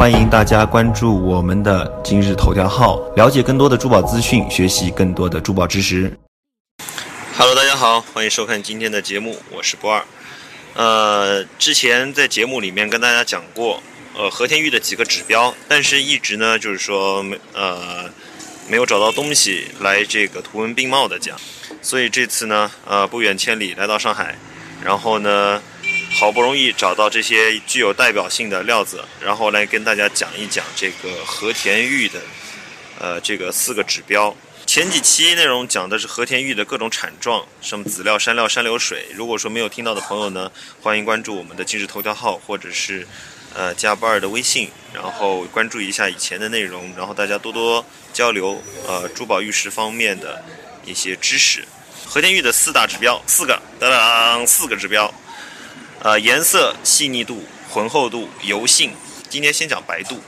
欢迎大家关注我们的今日头条号，了解更多的珠宝资讯，学习更多的珠宝知识。Hello，大家好，欢迎收看今天的节目，我是波二。呃，之前在节目里面跟大家讲过，呃，和田玉的几个指标，但是一直呢，就是说没呃没有找到东西来这个图文并茂的讲，所以这次呢，呃，不远千里来到上海，然后呢。好不容易找到这些具有代表性的料子，然后来跟大家讲一讲这个和田玉的，呃，这个四个指标。前几期内容讲的是和田玉的各种产状，什么籽料、山料、山流水。如果说没有听到的朋友呢，欢迎关注我们的今日头条号，或者是呃加不二的微信，然后关注一下以前的内容，然后大家多多交流呃珠宝玉石方面的一些知识。和田玉的四大指标，四个，当当，四个指标。呃，颜色、细腻度、浑厚度、油性。今天先讲白度。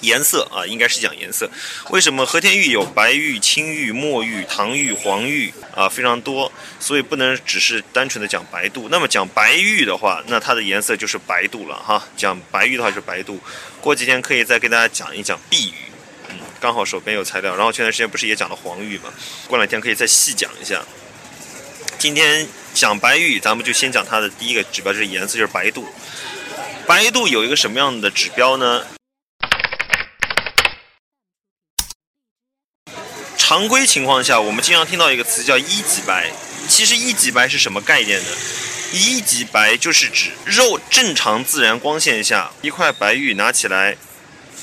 颜色啊，应该是讲颜色。为什么和田玉有白玉、青玉、墨玉、唐玉、黄玉啊，非常多，所以不能只是单纯的讲白度。那么讲白玉的话，那它的颜色就是白度了哈。讲白玉的话就是白度。过几天可以再给大家讲一讲碧玉。嗯，刚好手边有材料。然后前段时间不是也讲了黄玉嘛？过两天可以再细讲一下。今天。讲白玉，咱们就先讲它的第一个指标，就是颜色，就是白度。白度有一个什么样的指标呢？常规情况下，我们经常听到一个词叫一级白。其实一级白是什么概念呢？一级白就是指肉正常自然光线下一块白玉拿起来，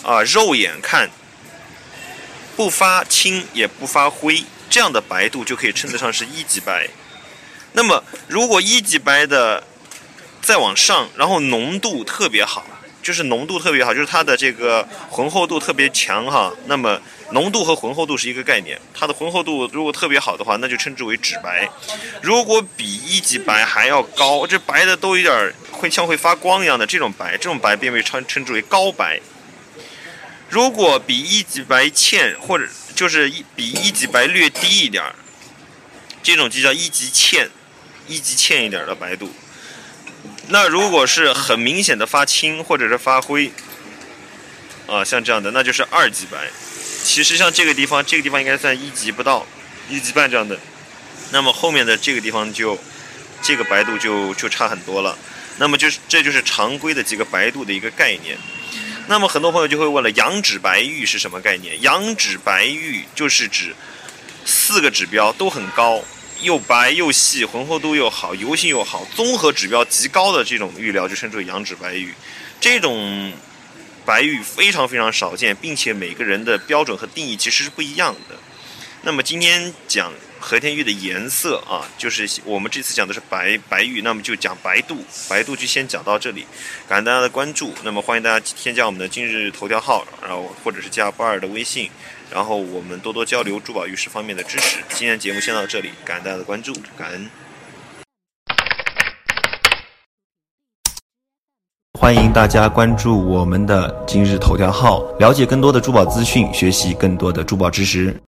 啊，肉眼看不发青也不发灰，这样的白度就可以称得上是一级白。那么，如果一级白的再往上，然后浓度特别好，就是浓度特别好，就是它的这个浑厚度特别强哈。那么，浓度和浑厚度是一个概念。它的浑厚度如果特别好的话，那就称之为纸白。如果比一级白还要高，这白的都有点会像会发光一样的这种白，这种白便被称称之为高白。如果比一级白欠，或者就是一比一级白略低一点，这种就叫一级欠。一级欠一点的白度，那如果是很明显的发青或者是发灰，啊，像这样的，那就是二级白。其实像这个地方，这个地方应该算一级不到，一级半这样的。那么后面的这个地方就，这个白度就就差很多了。那么就是这就是常规的几个白度的一个概念。那么很多朋友就会问了，羊脂白玉是什么概念？羊脂白玉就是指四个指标都很高。又白又细，浑厚度又好，油性又好，综合指标极高的这种玉料就称之为羊脂白玉。这种白玉非常非常少见，并且每个人的标准和定义其实是不一样的。那么今天讲和田玉的颜色啊，就是我们这次讲的是白白玉，那么就讲白度，白度就先讲到这里。感谢大家的关注，那么欢迎大家添加我们的今日头条号，然后或者是加波尔的微信。然后我们多多交流珠宝玉石方面的知识。今天节目先到这里，感恩大家的关注，感恩。欢迎大家关注我们的今日头条号，了解更多的珠宝资讯，学习更多的珠宝知识。